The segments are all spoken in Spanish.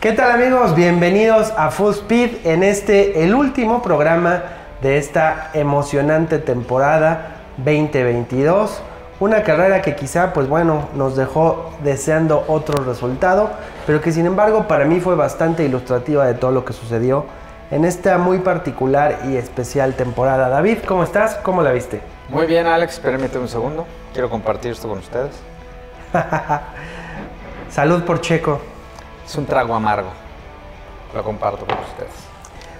¿Qué tal amigos? Bienvenidos a Full Speed en este, el último programa de esta emocionante temporada 2022. Una carrera que quizá, pues bueno, nos dejó deseando otro resultado, pero que sin embargo para mí fue bastante ilustrativa de todo lo que sucedió en esta muy particular y especial temporada. David, ¿cómo estás? ¿Cómo la viste? Muy bien, Alex, permíteme un segundo. Quiero compartir esto con ustedes. Salud por Checo. Es un trago amargo. Lo comparto con ustedes.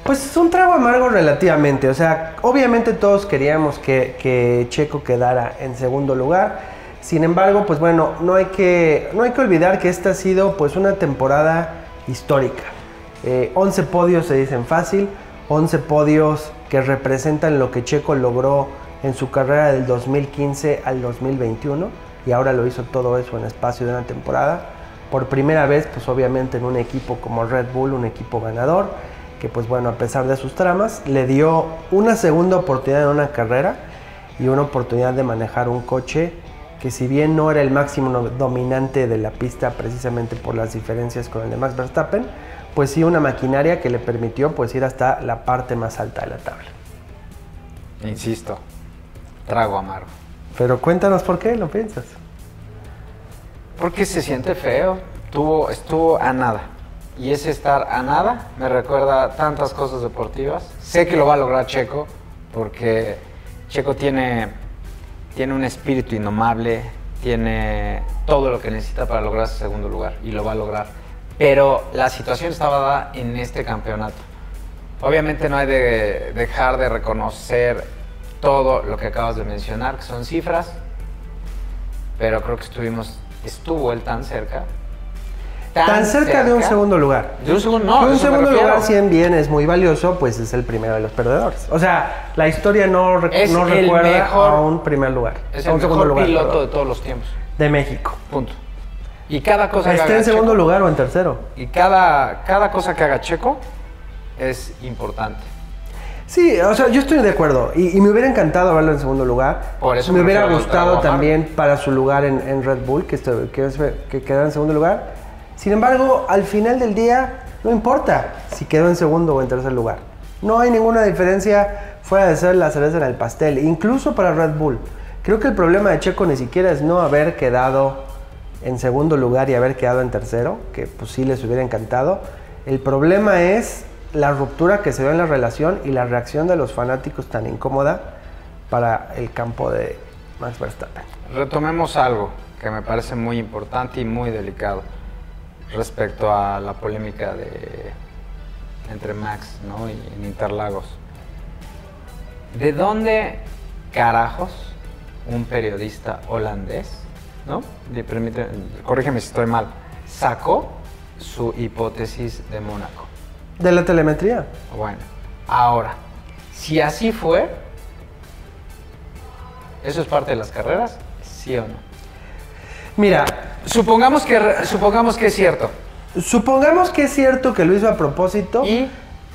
Pues es un trago amargo relativamente. O sea, obviamente todos queríamos que, Checo quedara en segundo lugar. Sin embargo, pues bueno, no hay que, no hay que olvidar que esta ha sido pues una temporada histórica. Eh, 11 podios se dicen fácil, 11 podios que representan lo que Checo logró en su carrera del 2015 al 2021 y ahora lo hizo todo eso en espacio de una temporada. Por primera vez, pues obviamente en un equipo como Red Bull, un equipo ganador, que pues bueno, a pesar de sus tramas, le dio una segunda oportunidad en una carrera y una oportunidad de manejar un coche que si bien no era el máximo dominante de la pista precisamente por las diferencias con el de Max Verstappen, pues sí una maquinaria que le permitió pues ir hasta la parte más alta de la tabla. Insisto, trago amargo. Pero cuéntanos por qué lo piensas. Porque se siente feo. Tuvo, estuvo a nada. Y ese estar a nada me recuerda tantas cosas deportivas. Sé que lo va a lograr Checo, porque Checo tiene, tiene un espíritu indomable, tiene todo lo que necesita para lograr ese segundo lugar y lo va a lograr. Pero la situación estaba dada en este campeonato. Obviamente no hay de dejar de reconocer todo lo que acabas de mencionar, que son cifras, pero creo que estuvimos, estuvo él tan cerca. Tan, cerca, de un segundo lugar. De un segundo, no. De un segundo lugar, si en bien es muy valioso, pues es el primero de los perdedores. O sea, la historia no, Es recuerda mejor- a un primer lugar. Es el un mejor lugar, piloto perdón, de todos los tiempos. de México. Punto. Y cada cosa que ¿Está haga en segundo Checo- lugar o en tercero? Y cada, cada cosa que haga Checo es importante. Sí, o sea, yo estoy de acuerdo. Y, y me hubiera encantado verlo en segundo lugar. Por eso me me hubiera gustado también para su lugar en, en Red Bull, que, esto- que, que quedara en segundo lugar. Sin embargo, al final del día, no importa si quedó en segundo o en tercer lugar. No hay ninguna diferencia fuera de ser la cereza en el pastel, incluso para Red Bull. Creo que el problema de Checo ni siquiera es no haber quedado en segundo lugar y haber quedado en tercero, que pues sí les hubiera encantado. El problema es la ruptura que se ve en la relación y la reacción de los fanáticos tan incómoda para el campo de Max Verstappen. Retomemos algo que me parece muy importante y muy delicado respecto a la polémica de entre Max ¿no? y Interlagos. ¿De dónde carajos un periodista holandés, ¿no? Corrígeme si estoy mal, sacó su hipótesis de Mónaco? De la telemetría. Bueno, ahora, si así fue, ¿eso es parte de las carreras? ¿Sí o no? Mira, Supongamos que, supongamos que es cierto. supongamos que es cierto que lo hizo a propósito. Y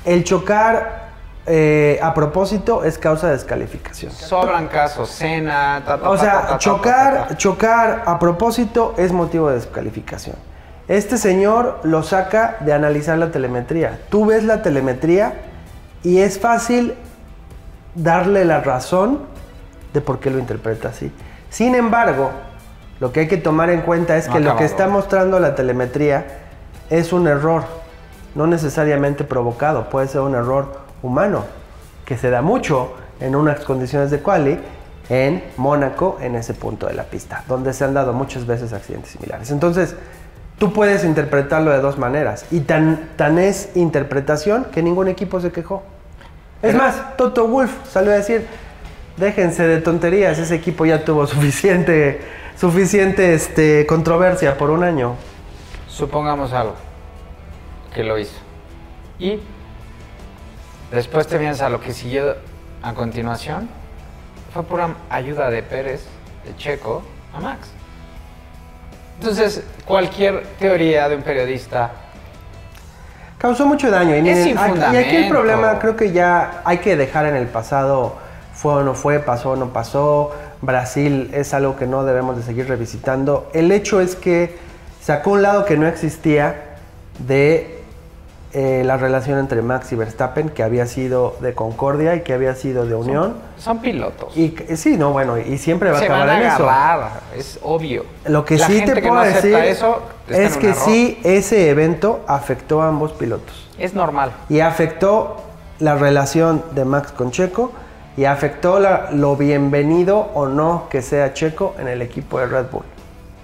El chocar eh, a propósito es causa de descalificación. sobran casos, cena, ta, ta, O sea, ta, chocar, chocar a propósito es motivo de descalificación. Este señor lo saca de analizar la telemetría. Tú ves la telemetría y es fácil darle la razón de por qué lo interpreta así. Sin embargo, lo que hay que tomar en cuenta es que lo que está mostrando la telemetría es un error, no necesariamente provocado, puede ser un error humano, que se da mucho en unas condiciones de quali en Mónaco, en ese punto de la pista, donde se han dado muchas veces accidentes similares. Entonces, tú puedes interpretarlo de dos maneras, y tan, tan es interpretación que ningún equipo se quejó. Es Pero- más, Toto Wolf salió a decir, déjense de tonterías, ese equipo ya tuvo suficiente, suficiente este, controversia por un año. Supongamos algo, que lo hizo. Y después te vienes a lo que siguió a continuación. Fue pura ayuda de Pérez, de Checo, a Max. Entonces, cualquier teoría de un periodista Causó mucho daño. Y, Es miren, aquí- y aquí el problema creo que ya hay que dejar en el pasado, fue o no fue, pasó o no pasó. Brasil es algo que no debemos de seguir revisitando. El hecho es que sacó un lado que no existía de eh, la relación entre Max y Verstappen, que había sido de concordia y que había sido de unión. Son pilotos. Y sí, no, bueno, y siempre va Se a van acabar a en eso. es obvio. Lo que La sí gente te que puedo no decir eso es que sí, ese evento afectó a ambos pilotos. Es normal. Y afectó la relación de Max con Checo y afectó la- lo bienvenido o no que sea Checo en el equipo de Red Bull.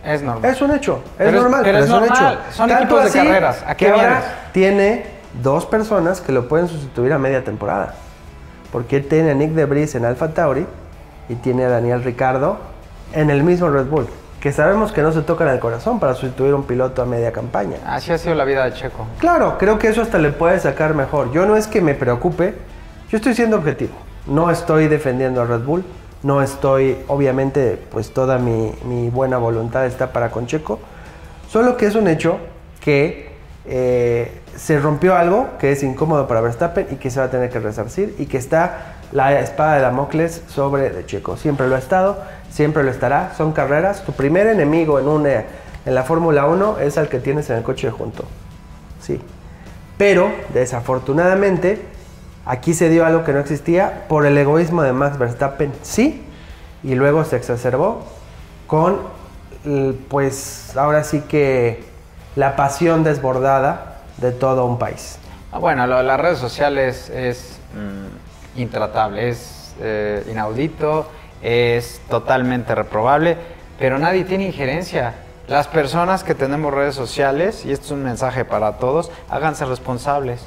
Es normal. Es un hecho, es Pero es- normal, pero es un hecho. son Tanto equipos de carreras, ¿a qué que ahora tiene dos personas que lo pueden sustituir a media temporada. Porque él tiene a Nick Debris en Alfa Tauri y tiene a Daniel Ricardo en el mismo Red Bull. Que sabemos que no se tocan el corazón para sustituir a un piloto a media campaña. Así ha sido la vida de Checo. Claro, creo que eso hasta le puede sacar mejor. Yo no es que me preocupe, yo estoy siendo objetivo. No estoy defendiendo a Red Bull, no estoy, obviamente, pues toda mi, buena voluntad está para con Checo. Solo que es un hecho que eh, se rompió algo que es incómodo para Verstappen y que se va a tener que resarcir y que está la espada de Damocles sobre de Checo. Siempre lo ha estado, siempre lo estará. Son carreras. Tu primer enemigo en, una, en la Fórmula 1 es al que tienes en el coche junto. Sí. Pero, desafortunadamente, aquí se dio algo que no existía por el egoísmo de Max Verstappen, sí, y luego se exacerbó con, pues, ahora sí que la pasión desbordada de todo un país. Ah, Bueno, lo de las redes sociales es mm, intratable, es eh, inaudito, es totalmente reprobable, pero nadie tiene injerencia. Las personas que tenemos redes sociales, y esto es un mensaje para todos, háganse responsables.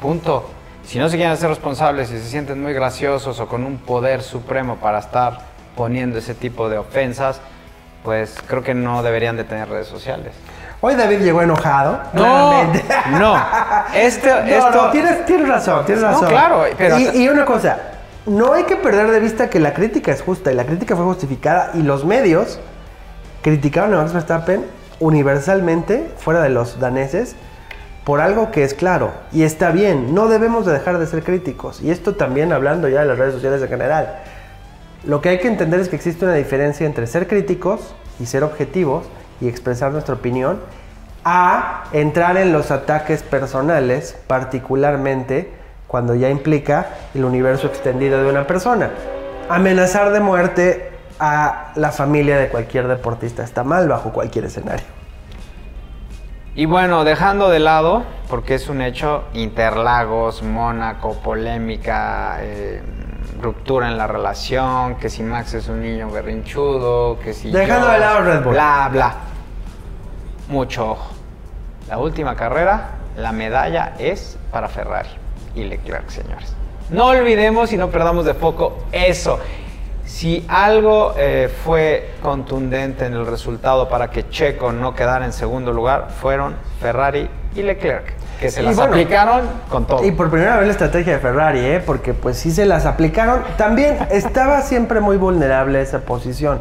Punto. Si no se quieren hacer responsables y se sienten muy graciosos o con un poder supremo para estar poniendo ese tipo de ofensas, pues creo que no deberían de tener redes sociales. Hoy David llegó enojado. No, no. Este, No, esto, no, tienes, tienes razón, tienes No, razón. claro, pero- Y, y una cosa, no hay que perder de vista que la crítica es justa y la crítica fue justificada y los medios criticaron a Max Verstappen universalmente, fuera de los daneses, por algo que es claro y está bien, no debemos de dejar de ser críticos. Y esto también hablando ya de las redes sociales en general. Lo que hay que entender es que existe una diferencia entre ser críticos y ser objetivos y expresar nuestra opinión a entrar en los ataques personales, particularmente cuando ya implica el universo extendido de una persona. Amenazar de muerte a la familia de cualquier deportista está mal bajo cualquier escenario. Y bueno, dejando de lado, porque es un hecho, Interlagos, Mónaco, polémica, eh, ruptura en la relación, que si Max es un niño berrinchudo, que si... Dejando yo- de lado Red Bull. Bla, bla. Mucho ojo. La última carrera, la medalla es para Ferrari y Leclerc, señores. No olvidemos y no perdamos de foco eso. Si algo eh, fue contundente en el resultado para que Checo no quedara en segundo lugar, fueron Ferrari y Leclerc, que se Y las bueno, aplicaron con todo. Y por primera vez la estrategia de Ferrari, ¿eh? porque pues sí se las aplicaron. También estaba siempre muy vulnerable esa posición.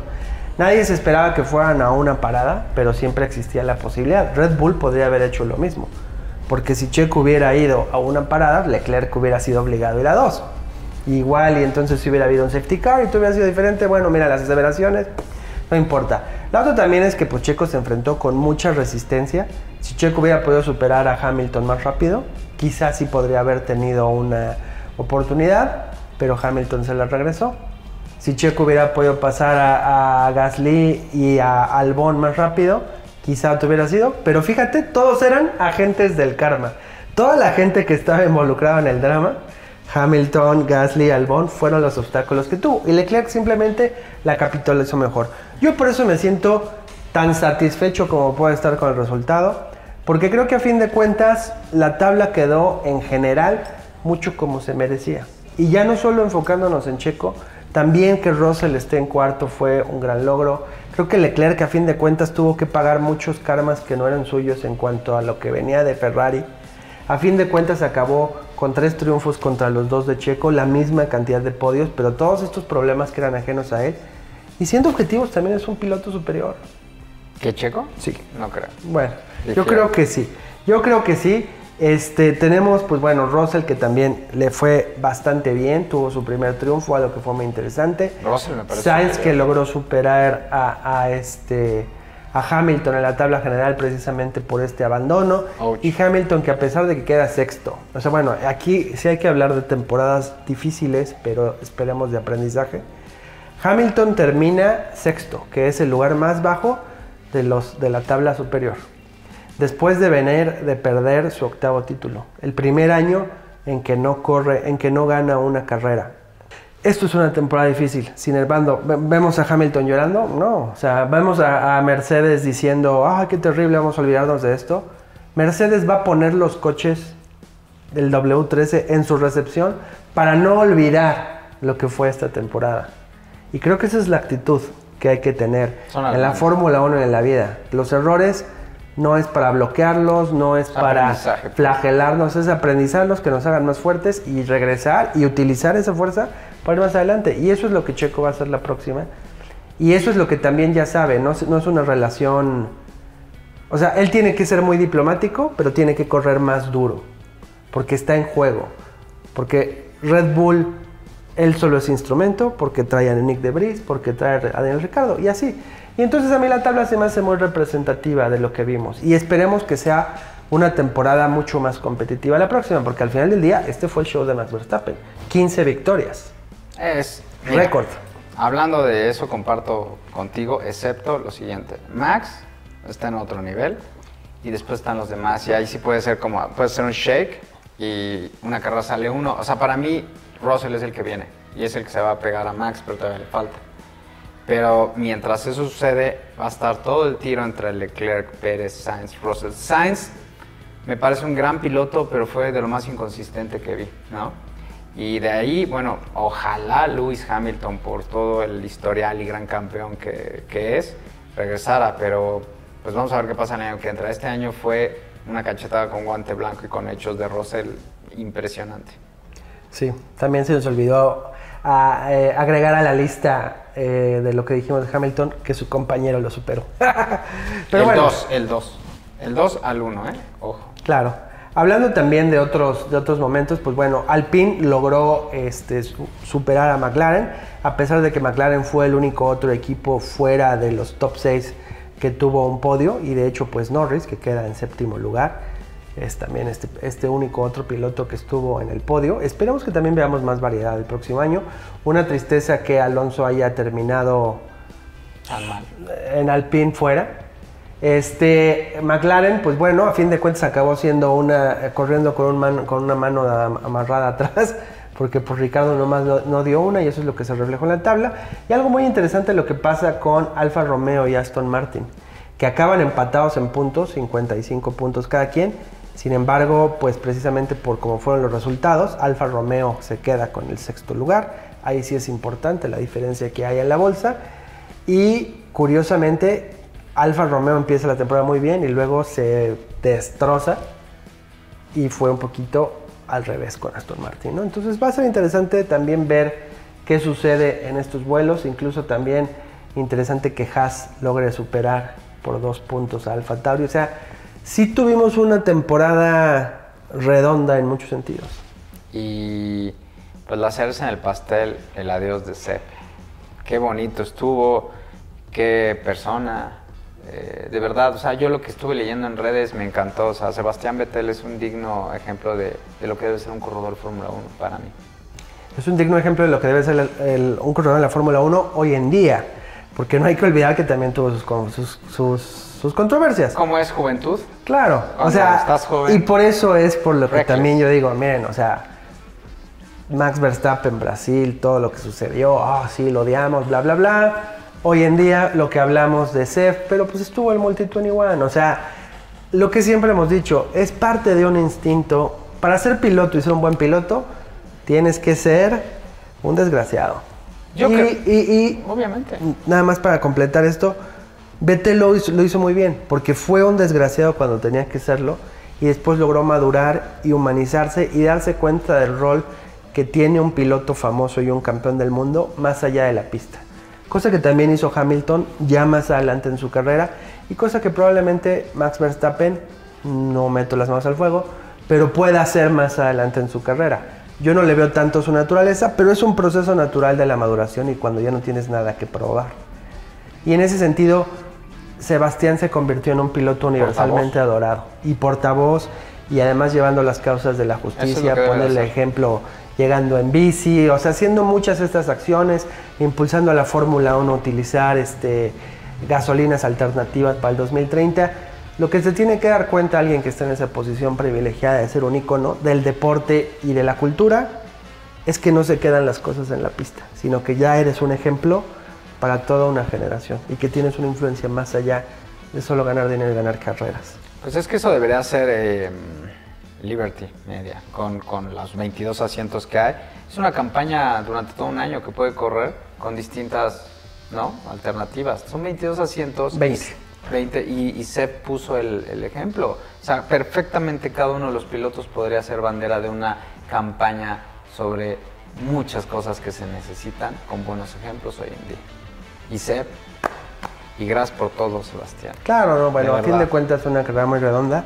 Nadie se esperaba que fueran a una parada, pero siempre existía la posibilidad. Red Bull podría haber hecho lo mismo. Porque si Checo hubiera ido a una parada, Leclerc hubiera sido obligado a ir a dos. Igual, y entonces si hubiera habido un safety car y todo hubiera sido diferente, bueno, mira, las aseveraciones, no importa. La otra también es que pues Checo se enfrentó con mucha resistencia. Si Checo hubiera podido superar a Hamilton más rápido, quizás sí podría haber tenido una oportunidad, pero Hamilton se la regresó. Si Checo hubiera podido pasar a, a Gasly y a Albon más rápido, quizá hubiera sido. Pero fíjate, todos eran agentes del karma. Toda la gente que estaba involucrada en el drama, Hamilton, Gasly, Albon, fueron los obstáculos que tuvo. Y Leclerc simplemente la capitalizó mejor. Yo por eso me siento tan satisfecho como puedo estar con el resultado. Porque creo que a fin de cuentas la tabla quedó en general mucho como se merecía. Y ya no solo enfocándonos en Checo, también que Russell esté en cuarto fue un gran logro. Creo que Leclerc a fin de cuentas tuvo que pagar muchos karmas que no eran suyos en cuanto a lo que venía de Ferrari. A fin de cuentas acabó con tres triunfos contra los dos de Checo, la misma cantidad de podios, pero todos estos problemas que eran ajenos a él. Y siendo objetivos también es un piloto superior. ¿Qué Checo? Sí. No creo. Bueno, yo creo que sí. Yo creo que sí. Este, tenemos, pues bueno, Russell que también le fue bastante bien, tuvo su primer triunfo, algo que fue muy interesante. Russell me parece Sainz que logró superar a, a este a Hamilton en la tabla general precisamente por este abandono. Ouch. Y Hamilton que a pesar de que queda sexto, o sea, bueno, aquí sí hay que hablar de temporadas difíciles, pero esperemos de aprendizaje. Hamilton termina sexto, que es el lugar más bajo de, los, de la tabla superior. Después de venir de perder su octavo título, el primer año en que no corre, en que no gana una carrera. Esto es una temporada difícil. Sin embargo, ve- vemos a Hamilton llorando, no. O sea, vemos a, a Mercedes diciendo, ah, qué terrible, vamos a olvidarnos de esto. Mercedes va a poner los coches del W13 en su recepción para no olvidar lo que fue esta temporada. Y creo que esa es la actitud que hay que tener Son en la. Fórmula 1 y en la vida. Los errores no es para bloquearlos, no es para flagelarnos, es aprendizarlos, que nos hagan más fuertes y regresar y utilizar esa fuerza para ir más adelante. Y eso es lo que Checo va a hacer la próxima. Y eso es lo que también ya sabe, no, no es una relación... O sea, él tiene que ser muy diplomático, pero tiene que correr más duro, porque está en juego. Porque Red Bull, él solo es instrumento, porque trae a Nick de Vries, porque trae a Daniel Ricardo, y así. Y entonces a mí la tabla se me hace muy representativa de lo que vimos. Y esperemos que sea una temporada mucho más competitiva la próxima, porque al final del día este fue el show de Max Verstappen. 15 victorias. Es Récord. Hablando de eso, comparto contigo, excepto lo siguiente. Max está en otro nivel y después están los demás. Y ahí sí puede ser como, puede ser un shake y una carrera sale uno. O sea, para mí, Russell es el que viene y es el que se va a pegar a Max, pero todavía le falta. Pero mientras eso sucede, va a estar todo el tiro entre Leclerc, Pérez, Sainz, Russell. Sainz me parece un gran piloto, pero fue de lo más inconsistente que vi, ¿no? Y de ahí, bueno, ojalá Lewis Hamilton, por todo el historial y gran campeón que, que es, regresara, pero pues vamos a ver qué pasa el año que entra. Este año fue una cachetada con guante blanco y con hechos de Russell impresionante. Sí, también se nos olvidó a, eh, agregar a la lista eh, de lo que dijimos de Hamilton que su compañero lo superó. Pero el bueno, 2, el 2. El 2 al 1, ¿eh? Ojo. claro. Hablando también de otros, de otros momentos, pues bueno, Alpine logró este, su- superar a McLaren, a pesar de que McLaren fue el único otro equipo fuera de los top 6 que tuvo un podio, y de hecho pues Norris, que queda en séptimo lugar, es también este, este único otro piloto que estuvo en el podio. Esperamos que también veamos más variedad el próximo año. Una tristeza que Alonso haya terminado en Alpine fuera. Este McLaren, pues bueno, a fin de cuentas acabó siendo una eh, corriendo con, un con una mano am- amarrada atrás, porque pues Ricardo nomás no, no dio una y eso es lo que se reflejó en la tabla. Y algo muy interesante lo que pasa con Alfa Romeo y Aston Martin, que acaban empatados en puntos, 55 puntos cada quien. Sin embargo, pues precisamente por cómo fueron los resultados, Alfa Romeo se queda con el sexto lugar. Ahí sí es importante la diferencia que hay en la bolsa. Y curiosamente, Alfa Romeo empieza la temporada muy bien y luego se destroza. Y fue un poquito al revés con Aston Martin. ¿no? Entonces va a ser interesante también ver qué sucede en estos vuelos. Incluso también interesante que Haas logre superar por dos puntos a Alfa Tauri. O sea, sí tuvimos una temporada redonda en muchos sentidos. Y pues la cereza en el pastel, el adiós de Sepp. Qué bonito estuvo, qué persona. Eh, de verdad, o sea, yo lo que estuve leyendo en redes me encantó. O sea, Sebastián Vettel es un digno ejemplo de, de lo que debe ser un corredor Fórmula 1 para mí. Es un digno ejemplo de lo que debe ser el- el- un corredor en la Fórmula 1 hoy en día. Porque no hay que olvidar que también tuvo sus, sus, sus, sus controversias. ¿Cómo es juventud? Claro, o sea, estás joven. y por eso es por lo que Reckless. también yo digo, miren, o sea, Max Verstappen, Brasil, todo lo que sucedió, ah, sí, lo odiamos, bla, bla, bla. Hoy en día lo que hablamos de Sef, pero pues estuvo el Multi 21, o sea, lo que siempre hemos dicho, es parte de un instinto. Para ser piloto y ser un buen piloto, tienes que ser un desgraciado. Yo y, creo- y- y Obviamente. nada más para completar esto, Vettel lo hizo, lo hizo muy bien, porque fue un desgraciado cuando tenía que serlo y después logró madurar y humanizarse y darse cuenta del rol que tiene un piloto famoso y un campeón del mundo más allá de la pista. Cosa que también hizo Hamilton ya más adelante en su carrera y cosa que probablemente Max Verstappen, no meto las manos al fuego, pero pueda hacer más adelante en su carrera. Yo no le veo tanto su naturaleza, pero es un proceso natural de la maduración y cuando ya no tienes nada que probar. Y en ese sentido, Sebastián se convirtió en un piloto universalmente adorado y portavoz y además llevando las causas de la justicia, pone el ejemplo llegando en bici, o sea, haciendo muchas estas acciones, impulsando a la Fórmula 1 a utilizar este, gasolinas alternativas para el 2030. Lo que se tiene que dar cuenta alguien que está en esa posición privilegiada de ser un icono del deporte y de la cultura es que no se quedan las cosas en la pista, sino que ya eres un ejemplo para toda una generación y que tienes una influencia más allá de solo ganar dinero y ganar carreras. Pues es que eso debería ser eh, Liberty Media, con, con, los 22 asientos que hay. Es una campaña durante todo un año que puede correr con distintas ¿no? alternativas. Son 22 asientos. 20. 20 y, y se puso el, el, ejemplo. O sea, perfectamente cada uno de los pilotos podría ser bandera de una campaña sobre muchas cosas que se necesitan con buenos ejemplos hoy en día. Y Seb, y gracias por todo, Sebastián. Claro, no, bueno, a fin de cuentas es una carrera muy redonda.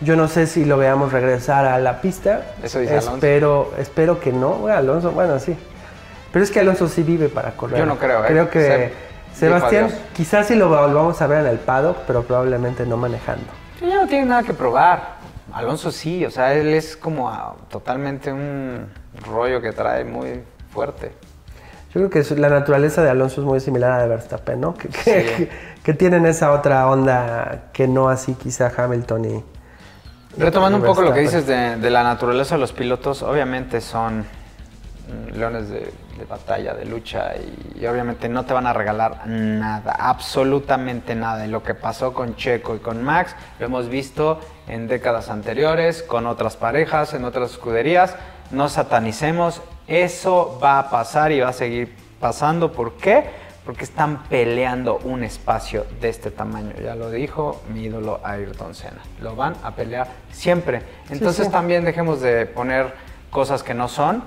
Yo no sé si lo veamos regresar a la pista. Eso dice espero, Alonso. Espero que no. Bueno, Alonso, bueno, sí. Pero es que Alonso sí vive para correr. Yo no creo, ¿eh? Creo que Sebastián, quizás sí lo volvamos a ver en el paddock, pero probablemente no manejando. Ya no tiene nada que probar. Alonso sí, o sea, él es como a, totalmente un rollo que trae muy fuerte. Yo creo que la naturaleza de Alonso es muy similar a la de Verstappen, ¿no? Que, que, que, tienen esa otra onda que no así quizá Hamilton y... Retomando un poco lo que dices de, de, la naturaleza de los pilotos, obviamente son leones de, de batalla, de lucha y, y, obviamente no te van a regalar nada, absolutamente nada. Y lo que pasó con Checo y con Max lo hemos visto en décadas anteriores, con otras parejas, en otras escuderías. No satanicemos, eso va a pasar y va a seguir pasando. ¿Por qué? Porque están peleando un espacio de este tamaño. Ya lo dijo mi ídolo Ayrton Senna. Lo van a pelear siempre. Entonces sí, sí. también dejemos de poner cosas que no son.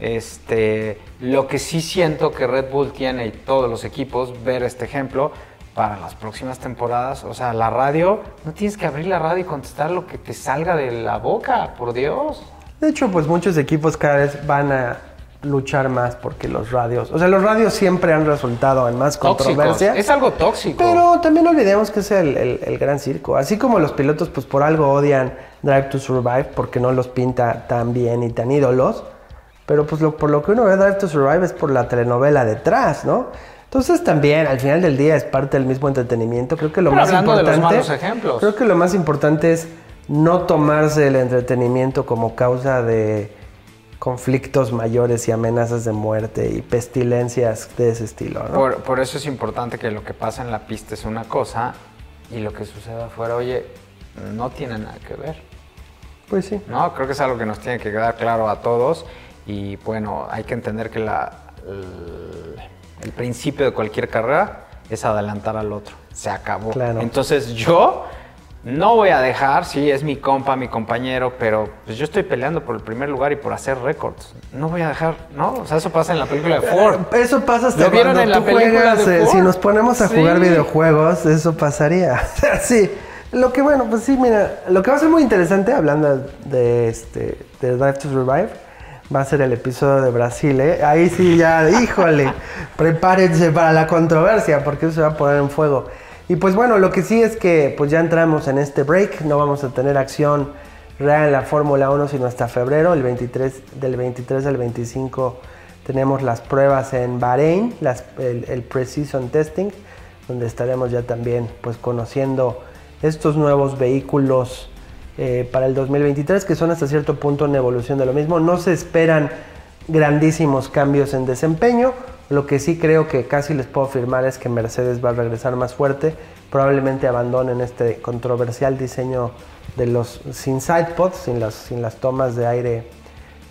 Este, lo que sí siento que Red Bull tiene y todos los equipos ver este ejemplo para las próximas temporadas. O sea, la radio, no tienes que abrir la radio y contestar lo que te salga de la boca, por Dios. De hecho, pues muchos equipos cada vez van a luchar más porque los radios, o sea, los radios siempre han resultado en más controversia. Es algo tóxico. Pero también no olvidemos que es el, el, el, gran circo. Así como los pilotos, pues por algo odian Drive to Survive porque no los pinta tan bien y tan ídolos. Pero pues lo, por lo que uno ve Drive to Survive es por la telenovela detrás, ¿no? Entonces también al final del día es parte del mismo entretenimiento. Creo que lo Pero más importante. De los malos ejemplos. Creo que lo más importante es no tomarse el entretenimiento como causa de conflictos mayores y amenazas de muerte y pestilencias de ese estilo. ¿no? Por, por, eso es importante que lo que pasa en la pista es una cosa y lo que sucede afuera, oye, no tiene nada que ver. Pues sí. No, creo que es algo que nos tiene que quedar claro a todos y bueno, hay que entender que la, el, el principio de cualquier carrera es adelantar al otro. Se acabó. Claro. Entonces yo no voy a dejar, sí, es mi compa, mi compañero, pero pues yo estoy peleando por el primer lugar y por hacer récords. No voy a dejar, ¿no? O sea, eso pasa en la película de Ford. Eso pasa hasta ¿Lo vieron cuando en la tú juegas, de eh, Ford? Si nos ponemos a jugar videojuegos, eso pasaría. sí. Lo que bueno, pues sí, mira, lo que va a ser muy interesante hablando de este de Drive to Survive va a ser el episodio de Brasil, ¿eh? Ahí sí ya, híjole, prepárense para la controversia porque eso se va a poner en fuego. Y pues bueno, lo que sí es que pues ya entramos en este break, no vamos a tener acción real en la Fórmula 1 sino hasta febrero, el 23 del 23 al 25 tenemos las pruebas en Bahrein, el, pre-season testing, donde estaremos ya también pues conociendo estos nuevos vehículos eh, para el 2023 que son hasta cierto punto una evolución de lo mismo. No se esperan grandísimos cambios en desempeño. Lo que sí creo que casi les puedo afirmar es que Mercedes va a regresar más fuerte. Probablemente abandonen este controversial diseño de los sin sidepods, sin las, sin las tomas de aire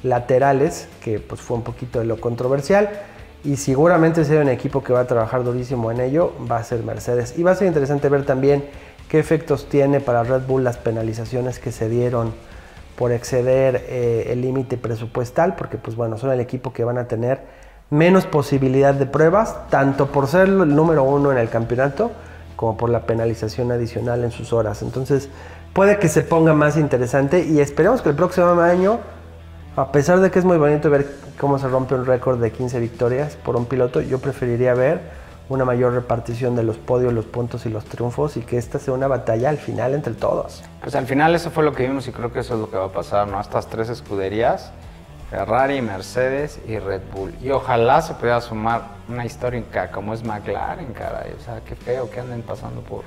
laterales, que pues fue un poquito de lo controversial. Y seguramente hay un equipo que va a trabajar durísimo en ello, va a ser Mercedes. Y va a ser interesante ver también qué efectos tiene para Red Bull las penalizaciones que se dieron por exceder eh, el límite presupuestal, porque pues bueno, son el equipo que van a tener menos posibilidad de pruebas, tanto por ser el número uno en el campeonato, como por la penalización adicional en sus horas. Entonces, puede que se ponga más interesante y esperemos que el próximo año, a pesar de que es muy bonito ver cómo se rompe un récord de 15 victorias por un piloto, yo preferiría ver una mayor repartición de los podios, los puntos y los triunfos y que esta sea una batalla al final entre todos. Pues al final eso fue lo que vimos y creo que eso es lo que va a pasar, ¿no? Estas tres escuderías, Ferrari, Mercedes y Red Bull. Y ojalá se pudiera sumar una histórica como es McLaren, caray. O sea, qué feo que anden pasando por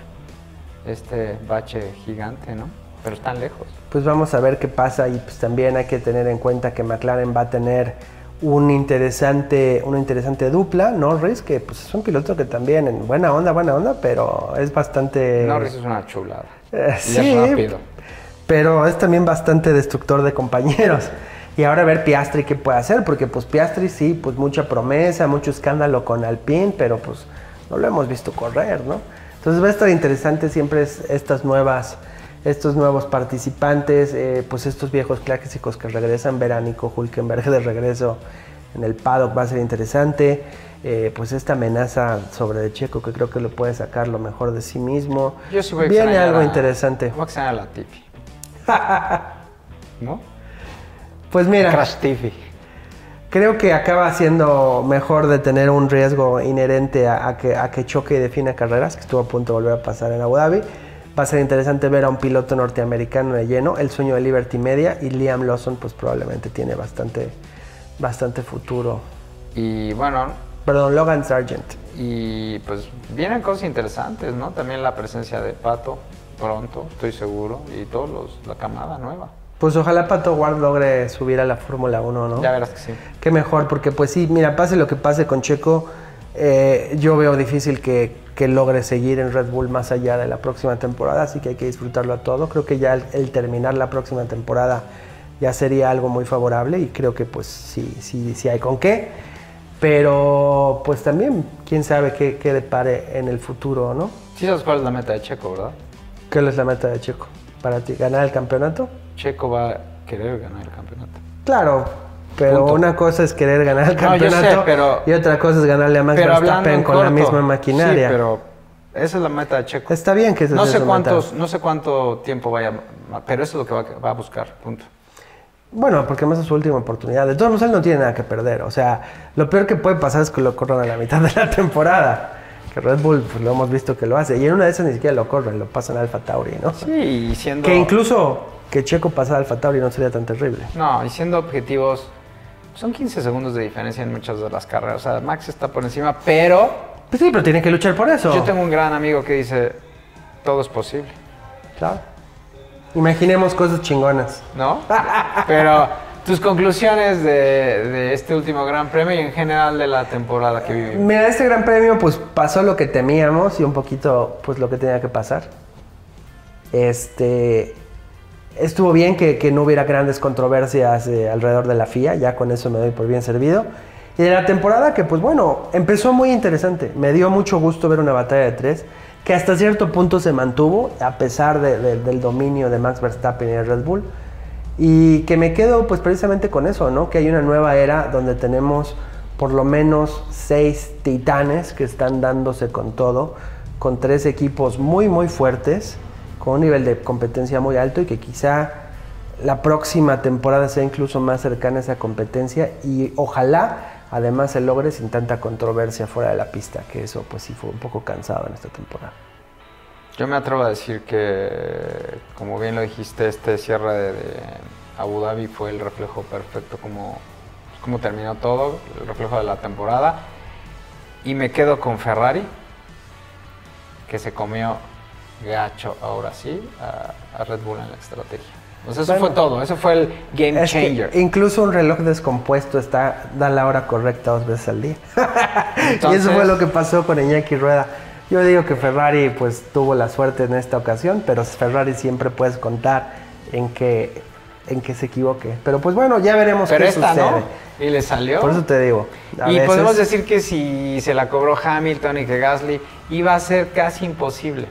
este bache gigante, ¿no? Pero están lejos. Pues vamos a ver qué pasa y pues también hay que tener en cuenta que McLaren va a tener un interesante, una interesante dupla, Norris, que pues es un piloto que también en buena onda, buena onda, pero es bastante... Norris es una chulada. Eh, sí, es rápido. pero es también bastante destructor de compañeros. Y ahora a ver Piastri qué puede hacer, porque pues Piastri sí, pues mucha promesa, mucho escándalo con Alpine, pero pues no lo hemos visto correr, ¿no? Entonces va a estar interesante siempre es- estas nuevas, estos nuevos participantes, eh, pues estos viejos clásicos que regresan, ver a Nico Hulkenberg de regreso en el paddock va a ser interesante. Eh, pues esta amenaza sobre Checo que creo que lo puede sacar lo mejor de sí mismo. Yo sí voy a Viene algo a- interesante. Voy a extrañar a la Tiffy. ¿No? Pues mira, Crash creo que acaba siendo mejor de tener un riesgo inherente a, a que, a que choque y defina carreras, que estuvo a punto de volver a pasar en Abu Dhabi. Va a ser interesante ver a un piloto norteamericano de lleno, el sueño de Liberty Media, y Liam Lawson pues probablemente tiene bastante, bastante futuro. Y bueno, Perdón, Logan Sargent. y pues vienen cosas interesantes, ¿no? También la presencia de Pato pronto, estoy seguro, y todos los, la camada nueva. Pues ojalá Pato Ward logre subir a la Fórmula 1, ¿no? Ya verás que sí. Qué mejor, porque pues sí, mira, pase lo que pase con Checo, eh, yo veo difícil que, que logre seguir en Red Bull más allá de la próxima temporada, así que hay que disfrutarlo a todo. Creo que ya el, el terminar la próxima temporada ya sería algo muy favorable y creo que pues sí, sí, sí hay con qué. Pero pues también, quién sabe qué, qué depare en el futuro, ¿no? Sí sabes cuál es la meta de Checo, ¿verdad? ¿Qué es la meta de Checo? ¿Para ti? ¿Ganar el campeonato? Checo va a querer ganar el campeonato. Claro, pero Punto. una cosa es querer ganar el No, yo sé, campeonato pero- y otra cosa es ganarle a Max Verstappen en con la misma maquinaria. Sí, pero esa es la meta de Checo. Está bien que no sé cuántos, meta. no sé cuánto tiempo vaya, pero eso es lo que va, va a buscar, punto. Bueno, porque más es su última oportunidad. De todos modos, él no tiene nada que perder. O sea, lo peor que puede pasar es que lo corran a la mitad de la temporada. Que Red Bull, pues lo hemos visto que lo hace. Y en una de esas ni siquiera lo corren, lo pasan a Alfa Tauri, ¿no? Sí, y siendo Que incluso que Checo pasara a Alfa Tauri no sería tan terrible. No, y siendo objetivos, son 15 segundos de diferencia en muchas de las carreras. O sea, Max está por encima, pero Pues sí, pero tiene que luchar por eso. yo tengo un gran amigo que dice, todo es posible, Claro. Imaginemos cosas chingonas. ¿no? pero tus conclusiones de, este último gran premio y en general de la temporada que vivimos. Mira, este gran premio pues pasó lo que temíamos y un poquito pues lo que tenía que pasar. Este estuvo bien que, que no hubiera grandes controversias eh, alrededor de la FIA, ya con eso me doy por bien servido. Y de la temporada que pues bueno, empezó muy interesante. Me dio mucho gusto ver una batalla de tres que hasta cierto punto se mantuvo a pesar de- de- del dominio de Max Verstappen y de Red Bull. Y que me quedo pues precisamente con eso, ¿no? Que hay una nueva era donde tenemos por lo menos seis titanes que están dándose con todo, con tres equipos muy muy fuertes, con un nivel de competencia muy alto y que quizá la próxima temporada sea incluso más cercana a esa competencia y ojalá además se logre sin tanta controversia fuera de la pista, que eso pues sí fue un poco cansado en esta temporada. Yo me atrevo a decir que, como bien lo dijiste, este cierre de, de Abu Dhabi fue el reflejo perfecto como, como terminó todo, el reflejo de la temporada. Y me quedo con Ferrari, que se comió gacho ahora sí a, a Red Bull en la estrategia. Sea, eso Bueno. fue todo, eso fue el game changer. incluso un reloj descompuesto está, da la hora correcta dos veces al día. y eso fue lo que pasó con Iñaki Rueda. Yo digo que Ferrari pues tuvo la suerte en esta ocasión, pero Ferrari siempre puedes contar en que, en que se equivoque. Pero pues bueno, ya veremos Pero qué esta sucede. no, y le salió. Por eso te digo. Y veces- podemos decir que si se la cobró Hamilton y que Gasly iba a ser casi imposible.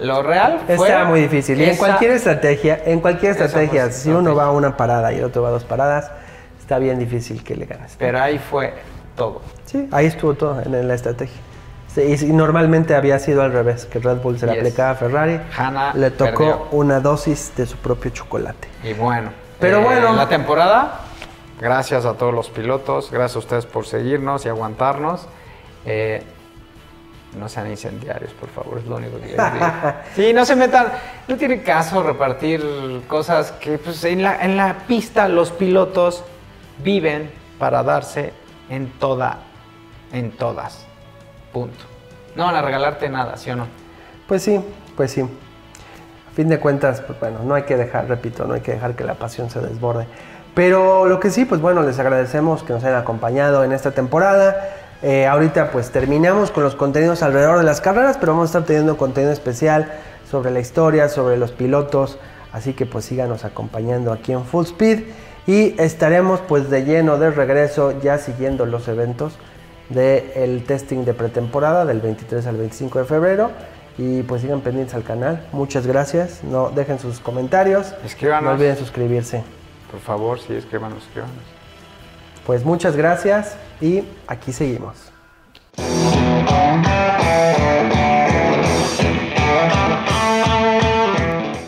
Lo real fue Está muy difícil. Y en cualquier estrategia, en cualquier estrategia, si uno va a una parada y el otro va a dos paradas, está bien difícil que le ganes. Pero ahí fue todo. Sí, ahí estuvo todo en la estrategia. Sí, y, normalmente había sido al revés, que Red Bull se la Yes. aplicaba a Ferrari, Hanna le tocó perdió. una dosis de su propio chocolate. Y bueno. Pero eh, bueno. La temporada, gracias a todos los pilotos, gracias a ustedes por seguirnos y aguantarnos. Eh, no sean incendiarios, por favor, es lo único que les digo. Sí, no se metan, no tiene caso repartir cosas que pues, en, la, en la pista los pilotos viven para darse en toda, en todas. Punto. No van a regalarte nada, ¿sí o no? Pues sí, pues sí. A fin de cuentas, pues bueno, no hay que dejar, repito, no hay que dejar que la pasión se desborde. Pero lo que sí, pues bueno, les agradecemos que nos hayan acompañado en esta temporada. Eh, ahorita pues terminamos con los contenidos alrededor de las carreras, pero vamos a estar teniendo contenido especial sobre la historia, sobre los pilotos. Así que pues síganos acompañando aquí en Full Speed y estaremos pues de lleno de regreso ya siguiendo los eventos del testing de pretemporada del 23 al 25 de febrero y pues sigan pendientes al canal. Muchas gracias. No dejen sus comentarios. Escríbanos. No olviden suscribirse. Por favor, sí, escríbanos, escríbanos. Pues muchas gracias y aquí seguimos.